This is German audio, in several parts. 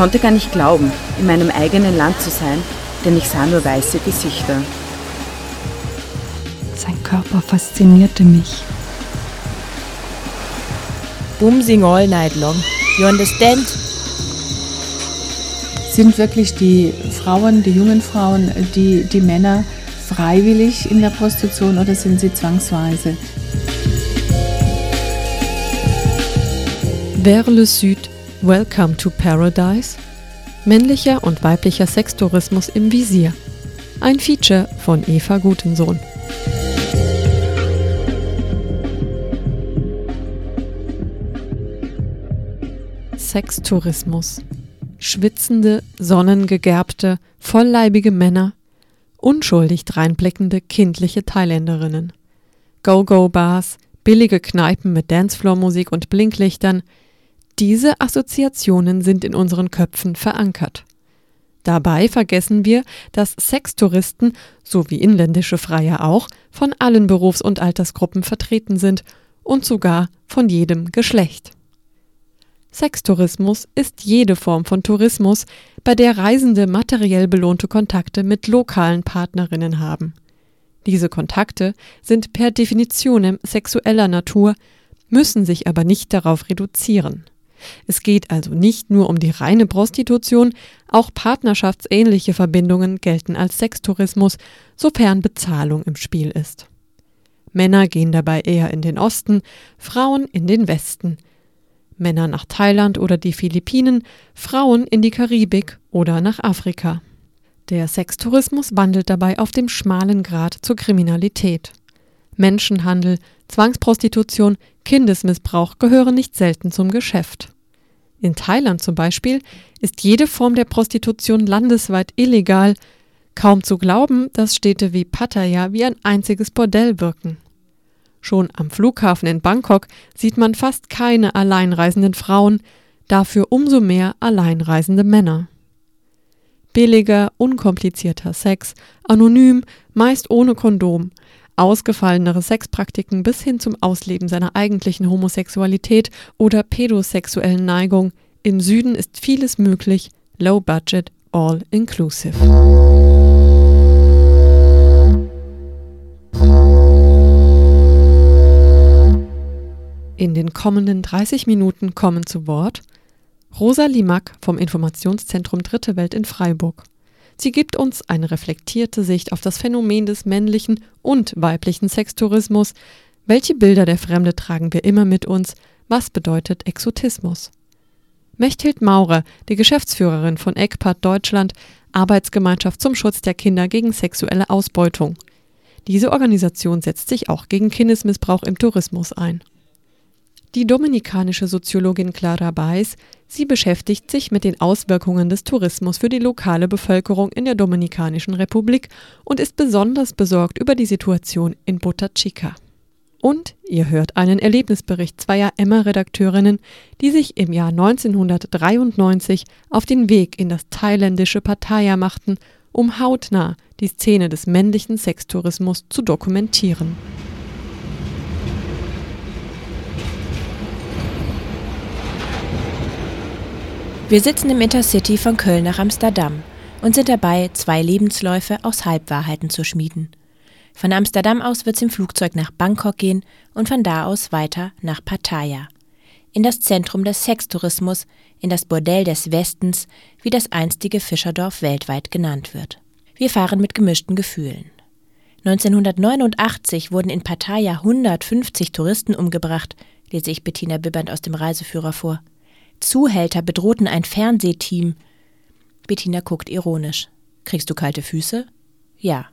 konnte gar nicht glauben, in meinem eigenen Land zu sein, denn ich sah nur weiße Gesichter. Sein Körper faszinierte mich. Bumsing all night long. You understand? Sind wirklich die Frauen, die jungen Frauen, die, die Männer freiwillig in der Prostitution oder sind sie zwangsweise? Vers le Sud, Welcome to Paradise. Männlicher und weiblicher Sextourismus im Visier. Ein Feature von Eva Gutensohn. Sextourismus. Schwitzende, sonnengegerbte, vollleibige Männer, unschuldig dreinblickende kindliche Thailänderinnen. Go-Go-Bars, billige Kneipen mit Dancefloor-Musik und Blinklichtern. Diese Assoziationen sind in unseren Köpfen verankert. Dabei vergessen wir, dass Sextouristen, so wie inländische Freier auch, von allen Berufs- und Altersgruppen vertreten sind und sogar von jedem Geschlecht. Sextourismus ist jede Form von Tourismus, bei der Reisende materiell belohnte Kontakte mit lokalen Partnerinnen haben. Diese Kontakte sind per Definition sexueller Natur, müssen sich aber nicht darauf reduzieren. Es geht also nicht nur um die reine Prostitution, auch partnerschaftsähnliche Verbindungen gelten als Sextourismus, sofern Bezahlung im Spiel ist. Männer gehen dabei eher in den Osten, Frauen in den Westen – Männer nach Thailand oder die Philippinen, Frauen in die Karibik oder nach Afrika. Der Sextourismus wandelt dabei auf dem schmalen Grat zur Kriminalität. Menschenhandel, Zwangsprostitution, Kindesmissbrauch gehören nicht selten zum Geschäft. In Thailand zum Beispiel ist jede Form der Prostitution landesweit illegal. Kaum zu glauben, dass Städte wie Pattaya wie ein einziges Bordell wirken. Schon am Flughafen in Bangkok sieht man fast keine alleinreisenden Frauen, dafür umso mehr alleinreisende Männer. Billiger, unkomplizierter Sex, anonym, meist ohne Kondom, ausgefallenere Sexpraktiken bis hin zum Ausleben seiner eigentlichen Homosexualität oder pädosexuellen Neigung. Im Süden ist vieles möglich, low budget, all inclusive. In den kommenden 30 Minuten kommen zu Wort Rosa Limack vom Informationszentrum Dritte Welt in Freiburg. Sie gibt uns eine reflektierte Sicht auf das Phänomen des männlichen und weiblichen Sextourismus. Welche Bilder der Fremde tragen wir immer mit uns? Was bedeutet Exotismus? Mechthild Maurer, die Geschäftsführerin von ECPAT Deutschland, Arbeitsgemeinschaft zum Schutz der Kinder gegen sexuelle Ausbeutung. Diese Organisation setzt sich auch gegen Kindesmissbrauch im Tourismus ein. Die dominikanische Soziologin Clara Baez, sie beschäftigt sich mit den Auswirkungen des Tourismus für die lokale Bevölkerung in der Dominikanischen Republik und ist besonders besorgt über die Situation in Boca Chica. Und ihr hört einen Erlebnisbericht zweier Emma-Redakteurinnen, die sich im Jahr 1993 auf den Weg in das thailändische Pattaya machten, um hautnah die Szene des männlichen Sextourismus zu dokumentieren. Wir sitzen im Intercity von Köln nach Amsterdam und sind dabei, zwei Lebensläufe aus Halbwahrheiten zu schmieden. Von Amsterdam aus wird's im Flugzeug nach Bangkok gehen und von da aus weiter nach Pattaya. In das Zentrum des Sextourismus, in das Bordell des Westens, wie das einstige Fischerdorf weltweit genannt wird. Wir fahren mit gemischten Gefühlen. 1989 wurden in Pattaya 150 Touristen umgebracht, lese ich Bettina Bibbernd aus dem Reiseführer vor. Zuhälter bedrohten ein Fernsehteam. Bettina guckt ironisch. Kriegst du kalte Füße? Ja.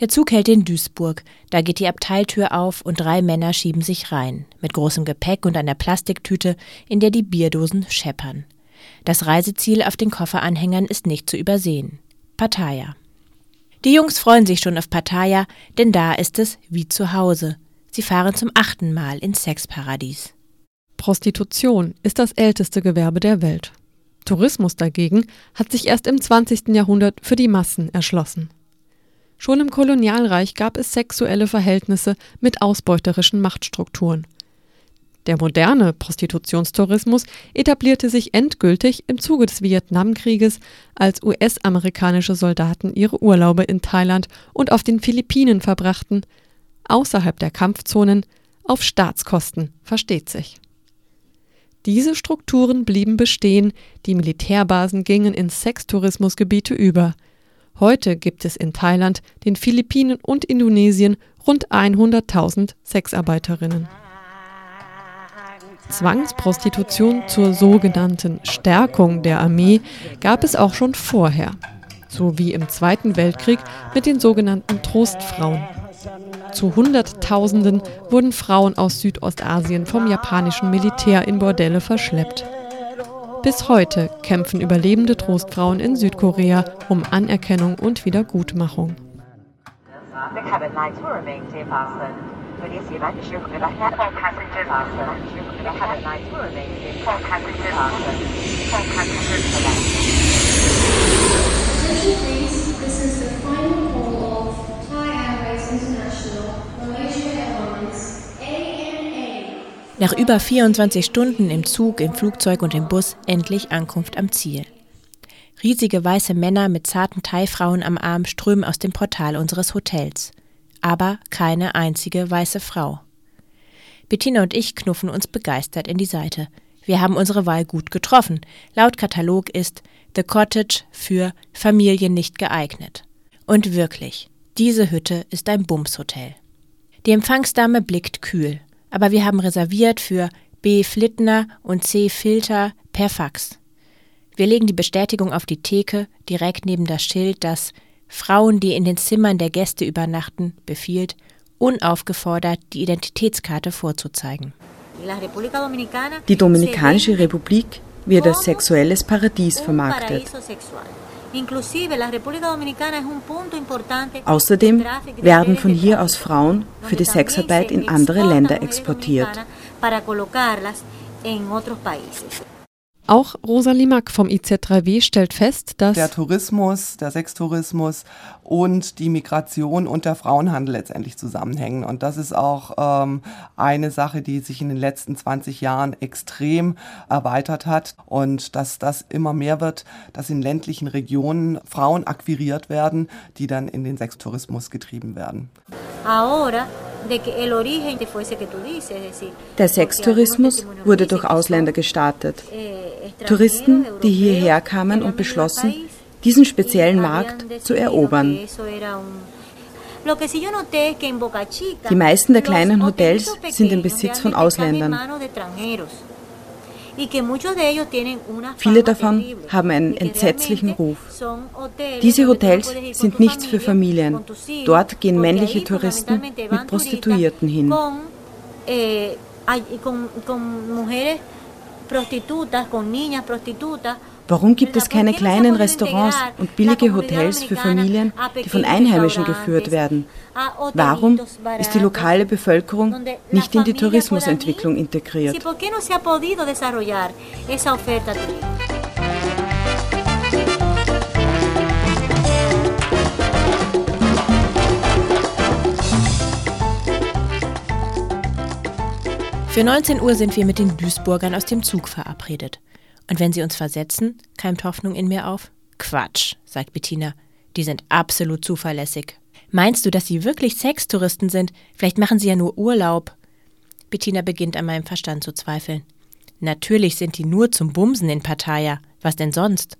Der Zug hält in Duisburg. Da geht die Abteiltür auf und drei Männer schieben sich rein, mit großem Gepäck und einer Plastiktüte, in der die Bierdosen scheppern. Das Reiseziel auf den Kofferanhängern ist nicht zu übersehen. Pattaya. Die Jungs freuen sich schon auf Pattaya, denn da ist es wie zu Hause. Sie fahren zum achten Mal ins Sexparadies. Prostitution ist das älteste Gewerbe der Welt. Tourismus dagegen hat sich erst im 20. Jahrhundert für die Massen erschlossen. Schon im Kolonialreich gab es sexuelle Verhältnisse mit ausbeuterischen Machtstrukturen. Der moderne Prostitutionstourismus etablierte sich endgültig im Zuge des Vietnamkrieges, als US-amerikanische Soldaten ihre Urlaube in Thailand und auf den Philippinen verbrachten, außerhalb der Kampfzonen, auf Staatskosten, versteht sich. Diese Strukturen blieben bestehen, die Militärbasen gingen in Sextourismusgebiete über. Heute gibt es in Thailand, den Philippinen und Indonesien rund 100.000 Sexarbeiterinnen. Zwangsprostitution zur sogenannten Stärkung der Armee gab es auch schon vorher, so wie im Zweiten Weltkrieg mit den sogenannten Trostfrauen. Zu Hunderttausenden wurden Frauen aus Südostasien vom japanischen Militär in Bordelle verschleppt. Bis heute kämpfen überlebende Trostfrauen in Südkorea um Anerkennung und Wiedergutmachung. This is the final Nach über 24 Stunden im Zug, im Flugzeug und im Bus endlich Ankunft am Ziel. Riesige weiße Männer mit zarten Thai-Frauen am Arm strömen aus dem Portal unseres Hotels. Aber keine einzige weiße Frau. Bettina und ich knuffen uns begeistert in die Seite. Wir haben unsere Wahl gut getroffen. Laut Katalog ist The Cottage für Familien nicht geeignet. Und wirklich, diese Hütte ist ein Bumshotel. Die Empfangsdame blickt kühl, aber wir haben reserviert für B. Flittner und C. Filter per Fax. Wir legen die Bestätigung auf die Theke direkt neben das Schild, das Frauen, die in den Zimmern der Gäste übernachten, befiehlt, unaufgefordert die Identitätskarte vorzuzeigen. Die Dominikanische Republik wird als sexuelles Paradies vermarktet. Außerdem werden von hier aus Frauen für die Sexarbeit in andere Länder exportiert. Auch Rosalie Mack vom IZ3W stellt fest, dass der Tourismus, der Sextourismus und die Migration und der Frauenhandel letztendlich zusammenhängen. Und das ist auch ähm, eine Sache, die sich in den letzten 20 Jahren extrem erweitert hat und dass das immer mehr wird, dass in ländlichen Regionen Frauen akquiriert werden, die dann in den Sextourismus getrieben werden. Der Sextourismus wurde durch Ausländer gestartet. Touristen, die hierher kamen und beschlossen, diesen speziellen Markt zu erobern. Die meisten der kleinen Hotels sind im Besitz von Ausländern. Viele davon haben einen entsetzlichen Ruf. Diese Hotels sind nichts für Familien. Dort gehen männliche Touristen mit Prostituierten hin. Warum gibt es keine kleinen Restaurants und billige Hotels für Familien, die von Einheimischen geführt werden? Warum ist die lokale Bevölkerung nicht in die Tourismusentwicklung integriert? Für 19 Uhr sind wir mit den Duisburgern aus dem Zug verabredet. Und wenn sie uns versetzen, keimt Hoffnung in mir auf? Quatsch, sagt Bettina. Die sind absolut zuverlässig. Meinst du, dass sie wirklich Sextouristen sind? Vielleicht machen sie ja nur Urlaub. Bettina beginnt an meinem Verstand zu zweifeln. Natürlich sind die nur zum Bumsen in Pattaya. Was denn sonst?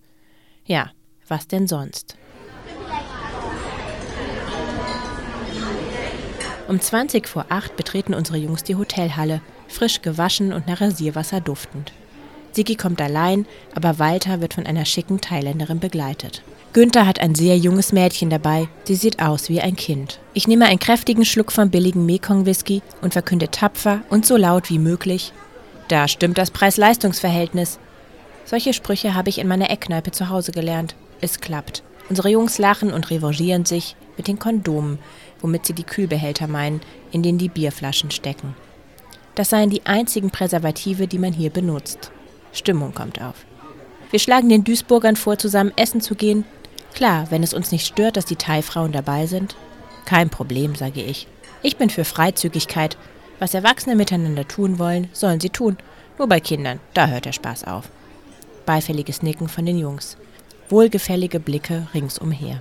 Ja, was denn sonst? Um 20 vor 8 betreten unsere Jungs die Hotelhalle, frisch gewaschen und nach Rasierwasser duftend. Sigi kommt allein, aber Walter wird von einer schicken Thailänderin begleitet. Günther hat ein sehr junges Mädchen dabei. Sie sieht aus wie ein Kind. Ich nehme einen kräftigen Schluck vom billigen Mekong-Whisky und verkünde tapfer und so laut wie möglich: Da stimmt das Preis-Leistungs-Verhältnis. Solche Sprüche habe ich in meiner Eckkneipe zu Hause gelernt. Es klappt. Unsere Jungs lachen und revanchieren sich mit den Kondomen, womit sie die Kühlbehälter meinen, in denen die Bierflaschen stecken. Das seien die einzigen Präservative, die man hier benutzt. Stimmung kommt auf. Wir schlagen den Duisburgern vor, zusammen essen zu gehen. Klar, wenn es uns nicht stört, dass die Thai-Frauen dabei sind. Kein Problem, sage ich. Ich bin für Freizügigkeit. Was Erwachsene miteinander tun wollen, sollen sie tun. Nur bei Kindern, da hört der Spaß auf. Beifälliges Nicken von den Jungs. Wohlgefällige Blicke ringsumher.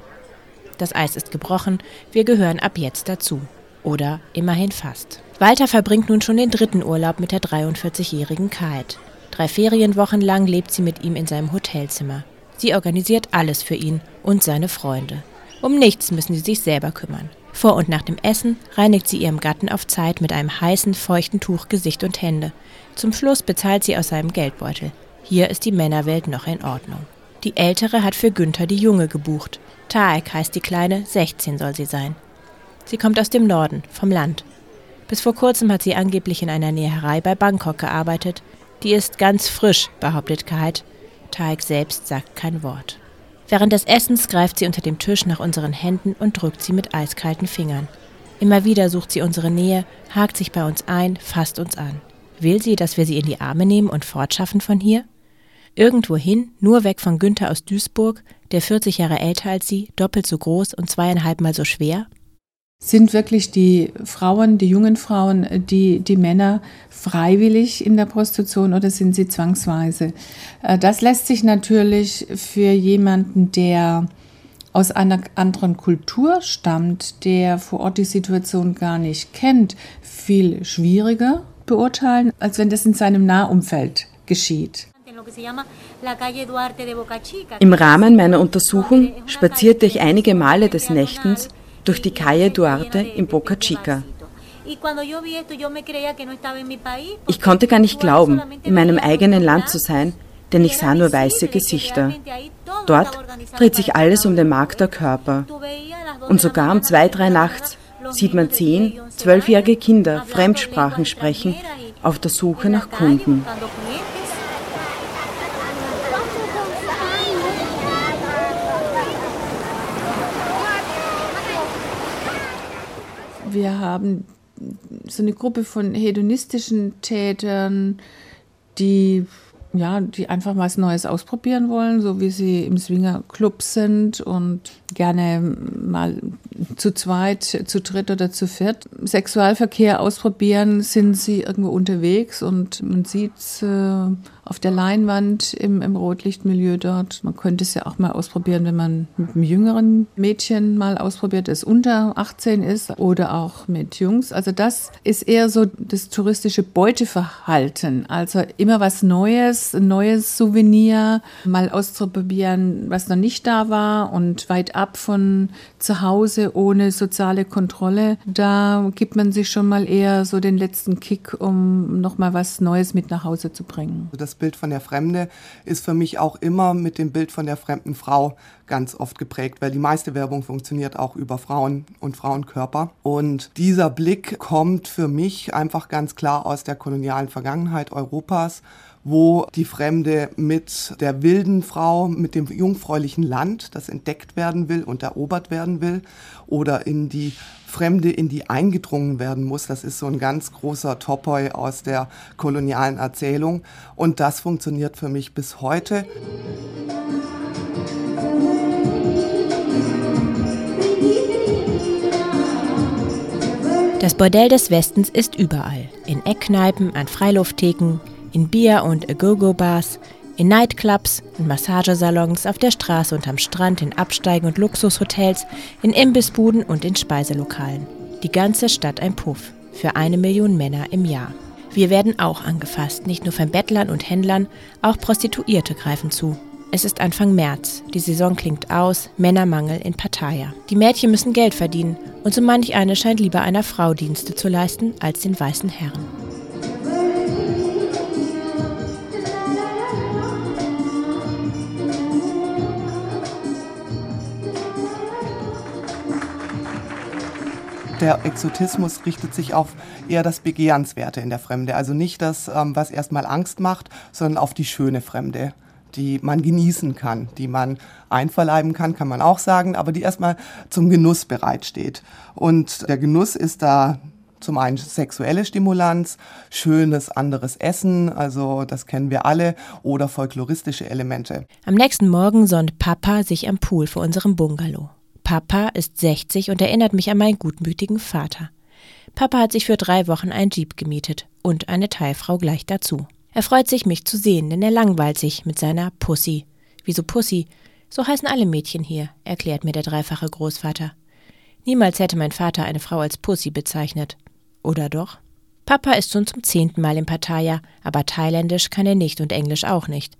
Das Eis ist gebrochen, wir gehören ab jetzt dazu. Oder immerhin fast. Walter verbringt nun schon den dritten Urlaub mit der 43-jährigen Kate. Drei Ferienwochen lang lebt sie mit ihm in seinem Hotelzimmer. Sie organisiert alles für ihn und seine Freunde. Um nichts müssen sie sich selber kümmern. Vor und nach dem Essen reinigt sie ihrem Gatten auf Zeit mit einem heißen, feuchten Tuch Gesicht und Hände. Zum Schluss bezahlt sie aus seinem Geldbeutel. Hier ist die Männerwelt noch in Ordnung. Die Ältere hat für Günther die Junge gebucht. Taek heißt die Kleine, 16 soll sie sein. Sie kommt aus dem Norden, vom Land. Bis vor kurzem hat sie angeblich in einer Näherei bei Bangkok gearbeitet. Die ist ganz frisch, behauptet Kite. Taek selbst sagt kein Wort. Während des Essens greift sie unter dem Tisch nach unseren Händen und drückt sie mit eiskalten Fingern. Immer wieder sucht sie unsere Nähe, hakt sich bei uns ein, fasst uns an. Will sie, dass wir sie in die Arme nehmen und fortschaffen von hier? Irgendwohin, nur weg von Günther aus Duisburg, der 40 Jahre älter als sie, doppelt so groß und zweieinhalbmal so schwer? Sind wirklich die Frauen, die jungen Frauen, die, die Männer freiwillig in der Prostitution oder sind sie zwangsweise? Äh, das lässt sich natürlich für jemanden, der aus einer anderen Kultur stammt, der vor Ort die Situation gar nicht kennt, viel schwieriger beurteilen, als wenn das in seinem Nahumfeld geschieht. Im Rahmen meiner Untersuchung spazierte ich einige Male des Nächtens durch die Calle Duarte in Boca Chica. Ich konnte gar nicht glauben, in meinem eigenen Land zu sein, denn ich sah nur weiße Gesichter. Dort dreht sich alles um den Markt der Körper. Und sogar um zwei, drei nachts sieht man zehn, zwölfjährige Kinder Fremdsprachen sprechen auf der Suche nach Kunden. Wir haben so eine Gruppe von hedonistischen Tätern, die ja, die einfach was Neues ausprobieren wollen, so wie sie im Swinger Club sind und gerne mal zu zweit, zu dritt oder zu viert Sexualverkehr ausprobieren, sind sie irgendwo unterwegs und man sieht äh, auf der Leinwand im, im Rotlichtmilieu dort. Man könnte es ja auch mal ausprobieren, wenn man mit einem jüngeren Mädchen mal ausprobiert, das unter 18 ist oder auch mit Jungs. Also das ist eher so das touristische Beuteverhalten. Also immer was Neues, ein neues Souvenir mal auszuprobieren, was noch nicht da war und weit ab von zu Hause ohne soziale Kontrolle. Da gibt man sich schon mal eher so den letzten Kick, um noch mal was Neues mit nach Hause zu bringen. Das Bild von der Fremde ist für mich auch immer mit dem Bild von der fremden Frau ganz oft geprägt, weil die meiste Werbung funktioniert auch über Frauen und Frauenkörper. Und dieser Blick kommt für mich einfach ganz klar aus der kolonialen Vergangenheit Europas wo die Fremde mit der wilden Frau, mit dem jungfräulichen Land, das entdeckt werden will und erobert werden will, oder in die Fremde, in die eingedrungen werden muss. Das ist so ein ganz großer Topoi aus der kolonialen Erzählung. Und das funktioniert für mich bis heute. Das Bordell des Westens ist überall. In Eckkneipen, an Freilufttheken, in Bier- und A-Go-Go-Bars, in Nightclubs, in Massagesalons, auf der Straße und am Strand, in Absteigen- und Luxushotels, in Imbissbuden und in Speiselokalen. Die ganze Stadt ein Puff. Für eine Million Männer im Jahr. Wir werden auch angefasst, nicht nur von Bettlern und Händlern, auch Prostituierte greifen zu. Es ist Anfang März, die Saison klingt aus, Männermangel in Pattaya. Die Mädchen müssen Geld verdienen und so manch eine scheint lieber einer Frau Dienste zu leisten als den weißen Herren. Der Exotismus richtet sich auf eher das Begehrenswerte in der Fremde. Also nicht das, ähm, was erstmal Angst macht, sondern auf die schöne Fremde, die man genießen kann, die man einverleiben kann, kann man auch sagen, aber die erstmal zum Genuss bereitsteht. Und der Genuss ist da zum einen sexuelle Stimulanz, schönes anderes Essen, also das kennen wir alle, oder folkloristische Elemente. Am nächsten Morgen sonnt Papa sich am Pool vor unserem Bungalow. Papa ist 60 und erinnert mich an meinen gutmütigen Vater. Papa hat sich für drei Wochen ein Jeep gemietet und eine Teilfrau gleich dazu. Er freut sich, mich zu sehen, denn er langweilt sich mit seiner Pussy. Wieso Pussy? So heißen alle Mädchen hier, erklärt mir der dreifache Großvater. Niemals hätte mein Vater eine Frau als Pussy bezeichnet. Oder doch? Papa ist schon zum zehnten Mal in Pattaya, aber Thailändisch kann er nicht und Englisch auch nicht.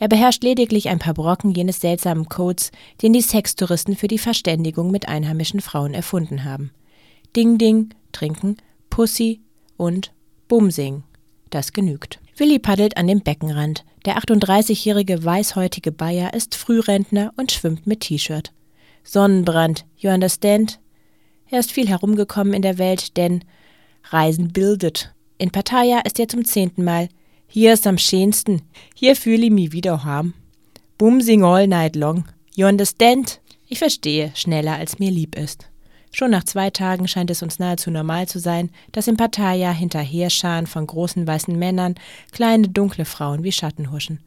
Er beherrscht lediglich ein paar Brocken jenes seltsamen Codes, den die Sextouristen für die Verständigung mit einheimischen Frauen erfunden haben. Ding Ding, trinken, Pussy und Bumsing. Das genügt. Willi paddelt an dem Beckenrand. Der 38-jährige weißhäutige Bayer ist Frührentner und schwimmt mit T-Shirt. Sonnenbrand, you understand? Er ist viel herumgekommen in der Welt, denn Reisen bildet. In Pattaya ist er zum zehnten Mal. Hier ist am schönsten. Hier fühle ich mich wieder heim. Bumsing all night long. You understand? Ich verstehe schneller, als mir lieb ist. Schon nach zwei Tagen scheint es uns nahezu normal zu sein, dass in Pattaya hinterherscharen von großen weißen Männern kleine dunkle Frauen wie Schatten huschen.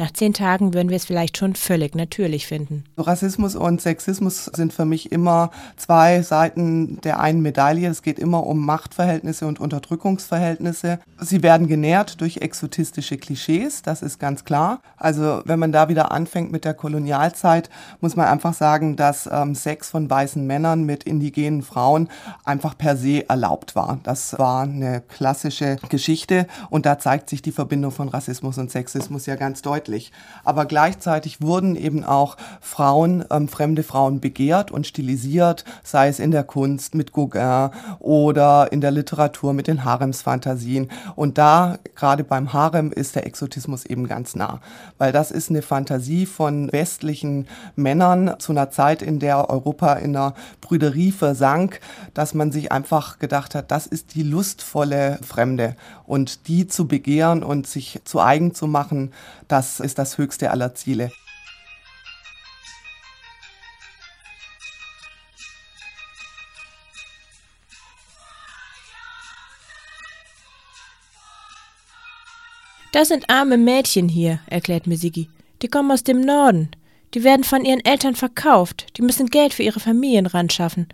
Nach zehn Tagen würden wir es vielleicht schon völlig natürlich finden. Rassismus und Sexismus sind für mich immer zwei Seiten der einen Medaille. Es geht immer um Machtverhältnisse und Unterdrückungsverhältnisse. Sie werden genährt durch exotistische Klischees, das ist ganz klar. Also wenn man da wieder anfängt mit der Kolonialzeit, muss man einfach sagen, dass ähm, Sex von weißen Männern mit indigenen Frauen einfach per se erlaubt war. Das war eine klassische Geschichte und da zeigt sich die Verbindung von Rassismus und Sexismus ja ganz deutlich deutlich. Aber gleichzeitig wurden eben auch Frauen, ähm, fremde Frauen begehrt und stilisiert, sei es in der Kunst mit Gauguin oder in der Literatur mit den Haremsfantasien. Und da, gerade beim Harem, ist der Exotismus eben ganz nah. Weil das ist eine Fantasie von westlichen Männern zu einer Zeit, in der Europa in der Brüderie versank, dass man sich einfach gedacht hat, das ist die lustvolle Fremde. Und die zu begehren und sich zu eigen zu machen, das ist das höchste aller Ziele. Das sind arme Mädchen hier, erklärt mir Sigi. Die kommen aus dem Norden. Die werden von ihren Eltern verkauft. Die müssen Geld für ihre Familien ran schaffen.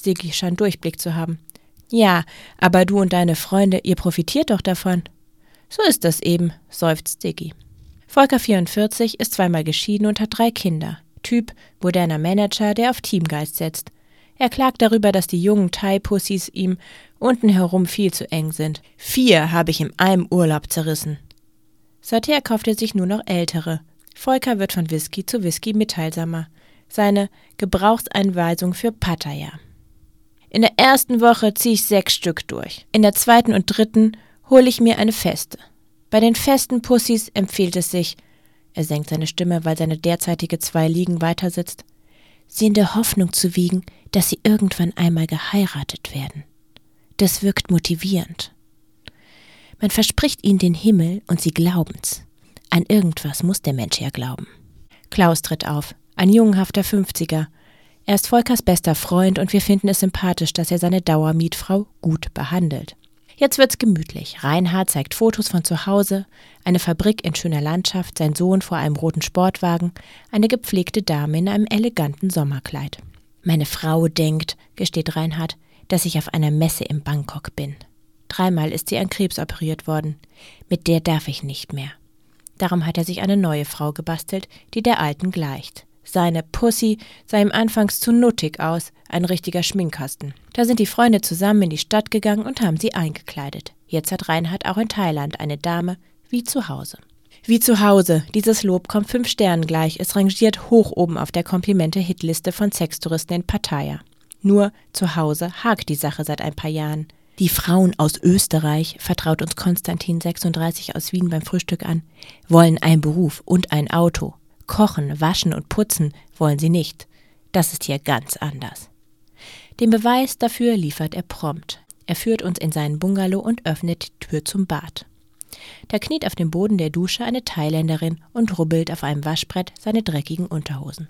Sigi scheint Durchblick zu haben. Ja, aber du und deine Freunde, ihr profitiert doch davon. So ist das eben, seufzt Sigi. Volker 44 ist zweimal geschieden und hat drei Kinder. Typ moderner Manager, der auf Teamgeist setzt. Er klagt darüber, dass die jungen Thai-Pussys ihm unten herum viel zu eng sind. Vier habe ich in einem Urlaub zerrissen. Seither kauft er sich nur noch ältere. Volker wird von Whisky zu Whisky mitteilsamer. Seine Gebrauchseinweisung für Pattaya. In der ersten Woche ziehe ich sechs Stück durch. In der zweiten und dritten hole ich mir eine feste. Bei den festen Pussys empfiehlt es sich, er senkt seine Stimme, weil seine derzeitige zwei Liegen weitersitzt, sie in der Hoffnung zu wiegen, dass sie irgendwann einmal geheiratet werden. Das wirkt motivierend. Man verspricht ihnen den Himmel und sie glauben's. An irgendwas muss der Mensch ja glauben. Klaus tritt auf, ein jungenhafter Fünfziger. Er ist Volkers bester Freund und wir finden es sympathisch, dass er seine Dauermietfrau gut behandelt. Jetzt wird's gemütlich. Reinhard zeigt Fotos von zu Hause, eine Fabrik in schöner Landschaft, sein Sohn vor einem roten Sportwagen, eine gepflegte Dame in einem eleganten Sommerkleid. Meine Frau denkt, gesteht Reinhard, dass ich auf einer Messe in Bangkok bin. Dreimal ist sie an Krebs operiert worden. Mit der darf ich nicht mehr. Darum hat er sich eine neue Frau gebastelt, die der alten gleicht. Seine Pussy sah ihm anfangs zu nuttig aus, ein richtiger Schminkkasten. Da sind die Freunde zusammen in die Stadt gegangen und haben sie eingekleidet. Jetzt hat Reinhard auch in Thailand eine Dame, wie zu Hause. Wie zu Hause. Dieses Lob kommt fünf Sternen gleich. Es rangiert hoch oben auf der Komplimente-Hitliste von Sextouristen in Pattaya. Nur zu Hause hakt die Sache seit ein paar Jahren. Die Frauen aus Österreich, vertraut uns Konstantin 36 aus Wien beim Frühstück an, wollen einen Beruf und ein Auto. Kochen, waschen und putzen wollen sie nicht. Das ist hier ganz anders. Den Beweis dafür liefert er prompt. Er führt uns in seinen Bungalow und öffnet die Tür zum Bad. Da kniet auf dem Boden der Dusche eine Thailänderin und rubbelt auf einem Waschbrett seine dreckigen Unterhosen.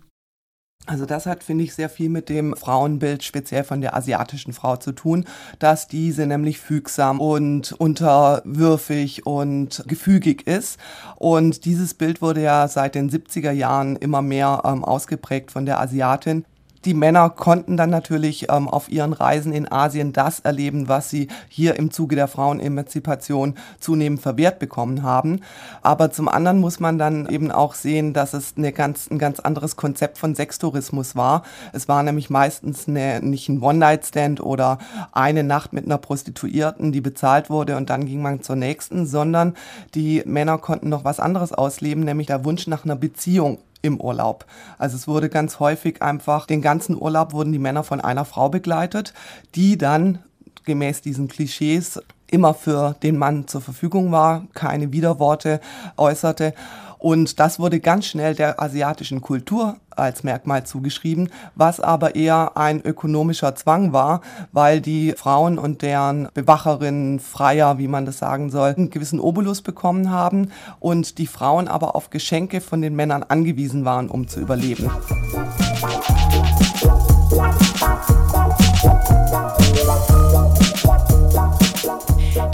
Also das hat, finde ich, sehr viel mit dem Frauenbild speziell von der asiatischen Frau zu tun, dass diese nämlich fügsam und unterwürfig und gefügig ist. Und dieses Bild wurde ja seit den 70er Jahren immer mehr ähm, ausgeprägt von der Asiatin. Die Männer konnten dann natürlich ähm, auf ihren Reisen in Asien das erleben, was sie hier im Zuge der Frauenemanzipation zunehmend verwehrt bekommen haben. Aber zum anderen muss man dann eben auch sehen, dass es eine ganz, ein ganz anderes Konzept von Sextourismus war. Es war nämlich meistens eine, nicht ein One-Night-Stand oder eine Nacht mit einer Prostituierten, die bezahlt wurde und dann ging man zur nächsten, sondern die Männer konnten noch was anderes ausleben, nämlich der Wunsch nach einer Beziehung im Urlaub. Also es wurde ganz häufig einfach, den ganzen Urlaub wurden die Männer von einer Frau begleitet, die dann gemäß diesen Klischees immer für den Mann zur Verfügung war, keine Widerworte äußerte und das wurde ganz schnell der asiatischen Kultur als Merkmal zugeschrieben, was aber eher ein ökonomischer Zwang war, weil die Frauen und deren Bewacherinnen, Freier, wie man das sagen soll, einen gewissen Obolus bekommen haben und die Frauen aber auf Geschenke von den Männern angewiesen waren, um zu überleben.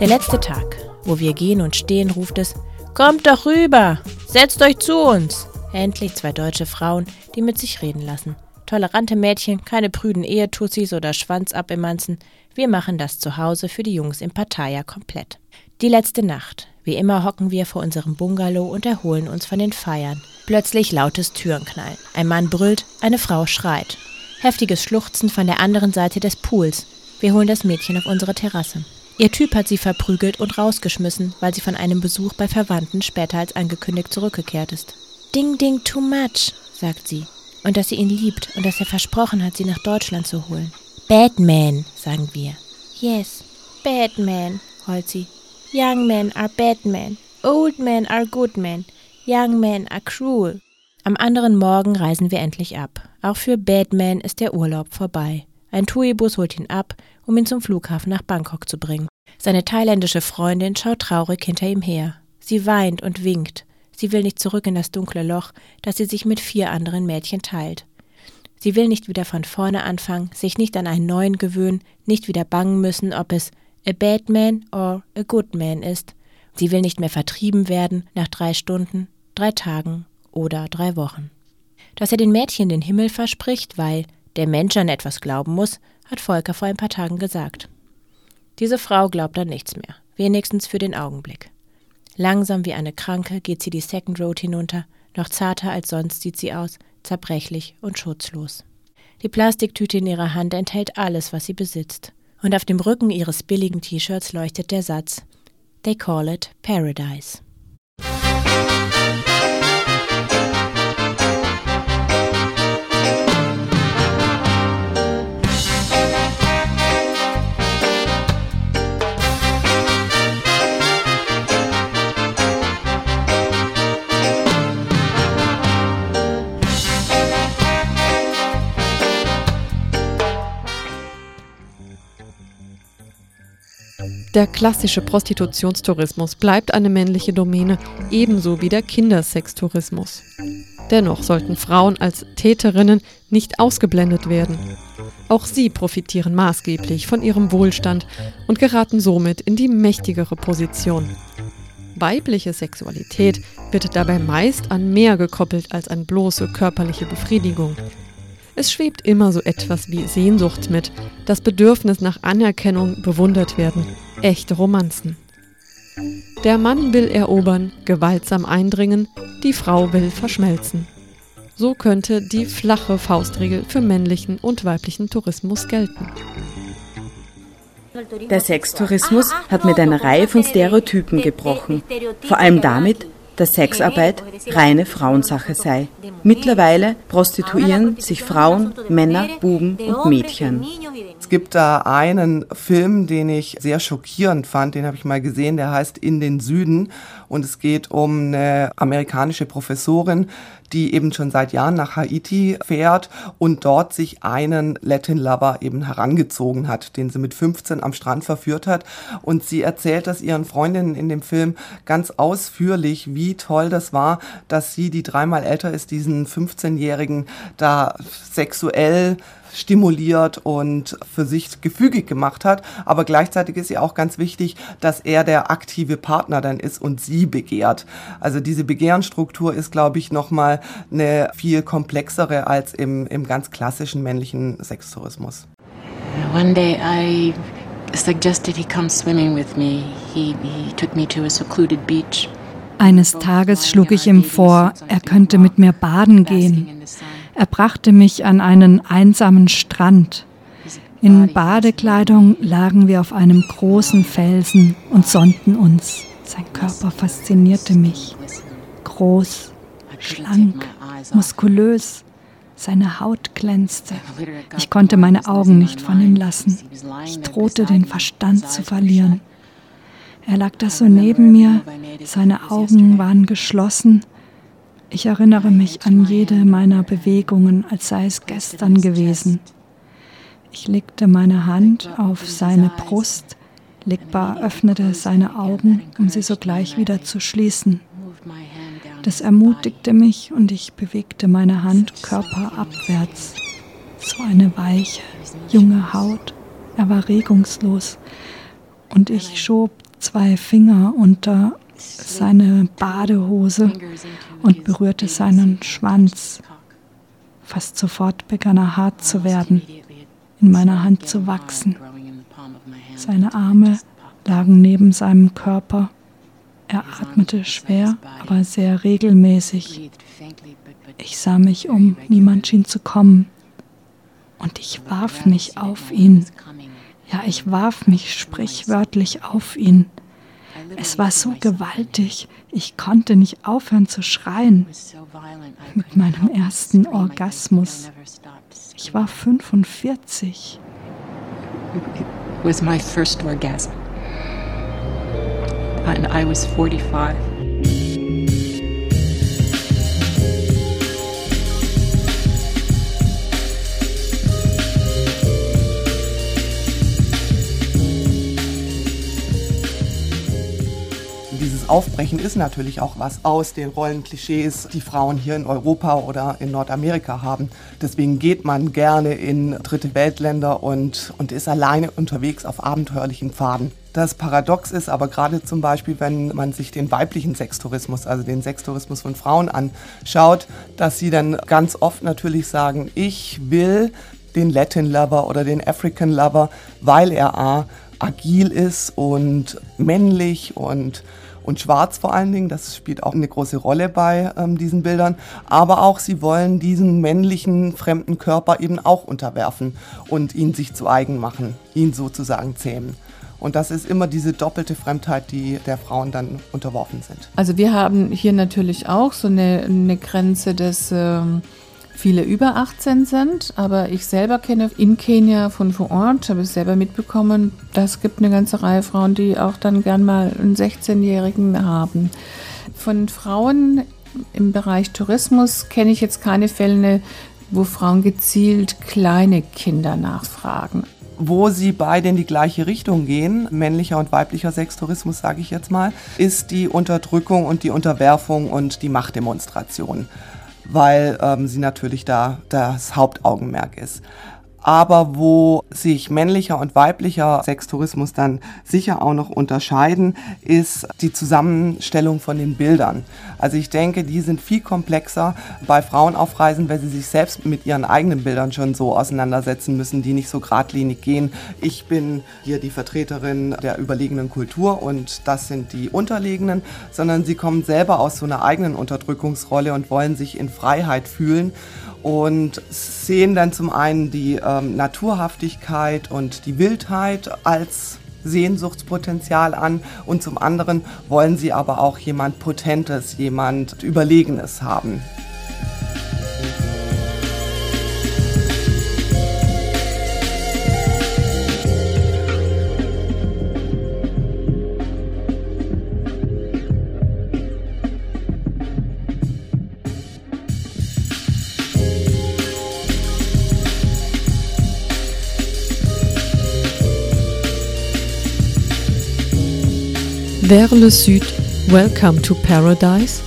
Der letzte Tag, wo wir gehen und stehen, ruft es, Kommt doch rüber! Setzt euch zu uns! Endlich zwei deutsche Frauen, die mit sich reden lassen. Tolerante Mädchen, keine prüden Ehetussis oder Schwanzabimmanzen. Wir machen das zu Hause für die Jungs im Pattaya komplett. Die letzte Nacht. Wie immer hocken wir vor unserem Bungalow und erholen uns von den Feiern. Plötzlich lautes Türenknallen. Ein Mann brüllt, eine Frau schreit. Heftiges Schluchzen von der anderen Seite des Pools. Wir holen das Mädchen auf unsere Terrasse. Ihr Typ hat sie verprügelt und rausgeschmissen, weil sie von einem Besuch bei Verwandten später als angekündigt zurückgekehrt ist. Ding, ding, too much, sagt sie. Und dass sie ihn liebt und dass er versprochen hat, sie nach Deutschland zu holen. Batman, sagen wir. Yes, Batman, heult sie. Young men are bad men. Old men are good men. Young men are cruel. Am anderen Morgen reisen wir endlich ab. Auch für Batman ist der Urlaub vorbei. Ein TUI-Bus holt ihn ab, um ihn zum Flughafen nach Bangkok zu bringen. Seine thailändische Freundin schaut traurig hinter ihm her. Sie weint und winkt. Sie will nicht zurück in das dunkle Loch, das sie sich mit vier anderen Mädchen teilt. Sie will nicht wieder von vorne anfangen, sich nicht an einen neuen gewöhnen, nicht wieder bangen müssen, ob es a bad man or a good man ist. Sie will nicht mehr vertrieben werden nach drei Stunden, drei Tagen oder drei Wochen. Dass er den Mädchen den Himmel verspricht, weil der Mensch an etwas glauben muss, hat Volker vor ein paar Tagen gesagt. Diese Frau glaubt an nichts mehr, wenigstens für den Augenblick. Langsam wie eine Kranke geht sie die Second Road hinunter, noch zarter als sonst sieht sie aus, zerbrechlich und schutzlos. Die Plastiktüte in ihrer Hand enthält alles, was sie besitzt. Und auf dem Rücken ihres billigen T-Shirts leuchtet der Satz They call it Paradise. Der klassische Prostitutionstourismus bleibt eine männliche Domäne, ebenso wie der Kindersextourismus. Dennoch sollten Frauen als Täterinnen nicht ausgeblendet werden. Auch sie profitieren maßgeblich von ihrem Wohlstand und geraten somit in die mächtigere Position. Weibliche Sexualität wird dabei meist an mehr gekoppelt als an bloße körperliche Befriedigung. Es schwebt immer so etwas wie Sehnsucht mit, das Bedürfnis nach Anerkennung, bewundert werden, echte Romanzen. Der Mann will erobern, gewaltsam eindringen, die Frau will verschmelzen. So könnte die flache Faustregel für männlichen und weiblichen Tourismus gelten. Der Sextourismus hat mit einer Reihe von Stereotypen gebrochen, vor allem damit, dass Sexarbeit reine Frauensache sei. Mittlerweile prostituieren sich Frauen, Männer, Buben und Mädchen. Es gibt da einen Film, den ich sehr schockierend fand, den habe ich mal gesehen, der heißt In den Süden und es geht um eine amerikanische Professorin, die eben schon seit Jahren nach Haiti fährt und dort sich einen Latin Lover eben herangezogen hat, den sie mit 15 am Strand verführt hat. Und sie erzählt das ihren Freundinnen in dem Film ganz ausführlich, wie toll das war, dass sie, die dreimal älter ist, diesen 15-Jährigen da sexuell stimuliert und für sich gefügig gemacht hat. Aber gleichzeitig ist ihr auch ganz wichtig, dass er der aktive Partner dann ist und sie begehrt. Also diese Begehrenstruktur ist, glaube ich, nochmal eine viel komplexere als im, im ganz klassischen männlichen Sextourismus. One day I suggested he come swimming with me. He, he took me to a secluded beach. Eines Tages schlug ich ihm vor, er könnte mit mir baden gehen. Er brachte mich an einen einsamen Strand. In Badekleidung lagen wir auf einem großen Felsen und sonnten uns. Sein Körper faszinierte mich. Groß, schlank, muskulös. Seine Haut glänzte. Ich konnte meine Augen nicht von ihm lassen. Ich drohte den Verstand zu verlieren. Er lag da so neben mir, seine Augen waren geschlossen. Ich erinnere mich an jede meiner Bewegungen, als sei es gestern gewesen. Ich legte meine Hand auf seine Brust, Legbar öffnete seine Augen, um sie sogleich wieder zu schließen. Das ermutigte mich und ich bewegte meine Hand körperabwärts. So eine weiche, junge Haut. Er war regungslos und ich schob zwei Finger unter seine Badehose und berührte seinen Schwanz. Fast sofort begann er hart zu werden, in meiner Hand zu wachsen. Seine Arme lagen neben seinem Körper. Er atmete schwer, aber sehr regelmäßig. Ich sah mich um, niemand schien zu kommen. Und ich warf mich auf ihn. Ja, ich warf mich sprichwörtlich auf ihn. Es war so gewaltig, ich konnte nicht aufhören zu schreien. Mit meinem ersten Orgasmus. Ich war 45. It was my first orgasm. And I was 45. Aufbrechen ist natürlich auch was aus den Rollenklischees, die Frauen hier in Europa oder in Nordamerika haben. Deswegen geht man gerne in dritte Weltländer und, und ist alleine unterwegs auf abenteuerlichen Pfaden. Das Paradox ist aber gerade zum Beispiel, wenn man sich den weiblichen Sextourismus, also den Sextourismus von Frauen anschaut, dass sie dann ganz oft natürlich sagen, ich will den Latin Lover oder den African Lover, weil er A, agil ist und männlich und und schwarz vor allen Dingen. Das spielt auch eine große Rolle bei ähm, diesen Bildern. Aber auch sie wollen diesen männlichen fremden Körper eben auch unterwerfen und ihn sich zu eigen machen, ihn sozusagen zähmen. Und das ist immer diese doppelte Fremdheit, die der Frauen dann unterworfen sind. Also wir haben hier natürlich auch so eine, eine Grenze des... Ähm viele über 18 sind, aber ich selber kenne in Kenia von vor Ort, habe es selber mitbekommen, das gibt eine ganze Reihe Frauen, die auch dann gern mal einen 16-Jährigen haben. Von Frauen im Bereich Tourismus kenne ich jetzt keine Fälle, wo Frauen gezielt kleine Kinder nachfragen wo sie beide in die gleiche Richtung gehen, männlicher und weiblicher Sextourismus, sage ich jetzt mal, ist die Unterdrückung und die Unterwerfung und die Machtdemonstration weil ähm, sie natürlich da das Hauptaugenmerk ist aber wo sich männlicher und weiblicher Sextourismus dann sicher auch noch unterscheiden, ist die Zusammenstellung von den Bildern. Also ich denke, die sind viel komplexer bei Frauen auf Reisen, weil sie sich selbst mit ihren eigenen Bildern schon so auseinandersetzen müssen, die nicht so geradlinig gehen. Ich bin hier die Vertreterin der überlegenen Kultur und das sind die Unterlegenen, sondern sie kommen selber aus so einer eigenen Unterdrückungsrolle und wollen sich in Freiheit fühlen und sehen dann zum einen die ähm, Naturhaftigkeit und die Wildheit als Sehnsuchtspotenzial an und zum anderen wollen sie aber auch jemand Potentes, jemand Überlegenes haben. Vers le Sud, Welcome to Paradise?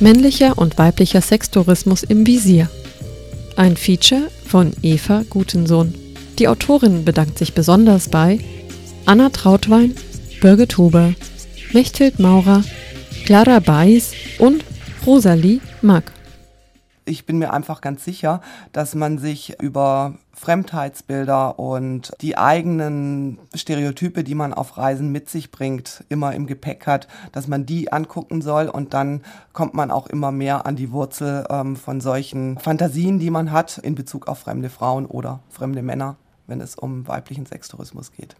Männlicher und weiblicher Sextourismus im Visier. Ein Feature von Eva Gutensohn. Die Autorin bedankt sich besonders bei Anna Trautwein, Birgit Huber, Mechthild Maurer, Clara Beis und Rosalie Mack ich bin mir einfach ganz sicher, dass man sich über Fremdheitsbilder und die eigenen Stereotype, die man auf Reisen mit sich bringt, immer im Gepäck hat, dass man die angucken soll und dann kommt man auch immer mehr an die Wurzel ähm, von solchen Fantasien, die man hat in Bezug auf fremde Frauen oder fremde Männer, wenn es um weiblichen Sextourismus geht.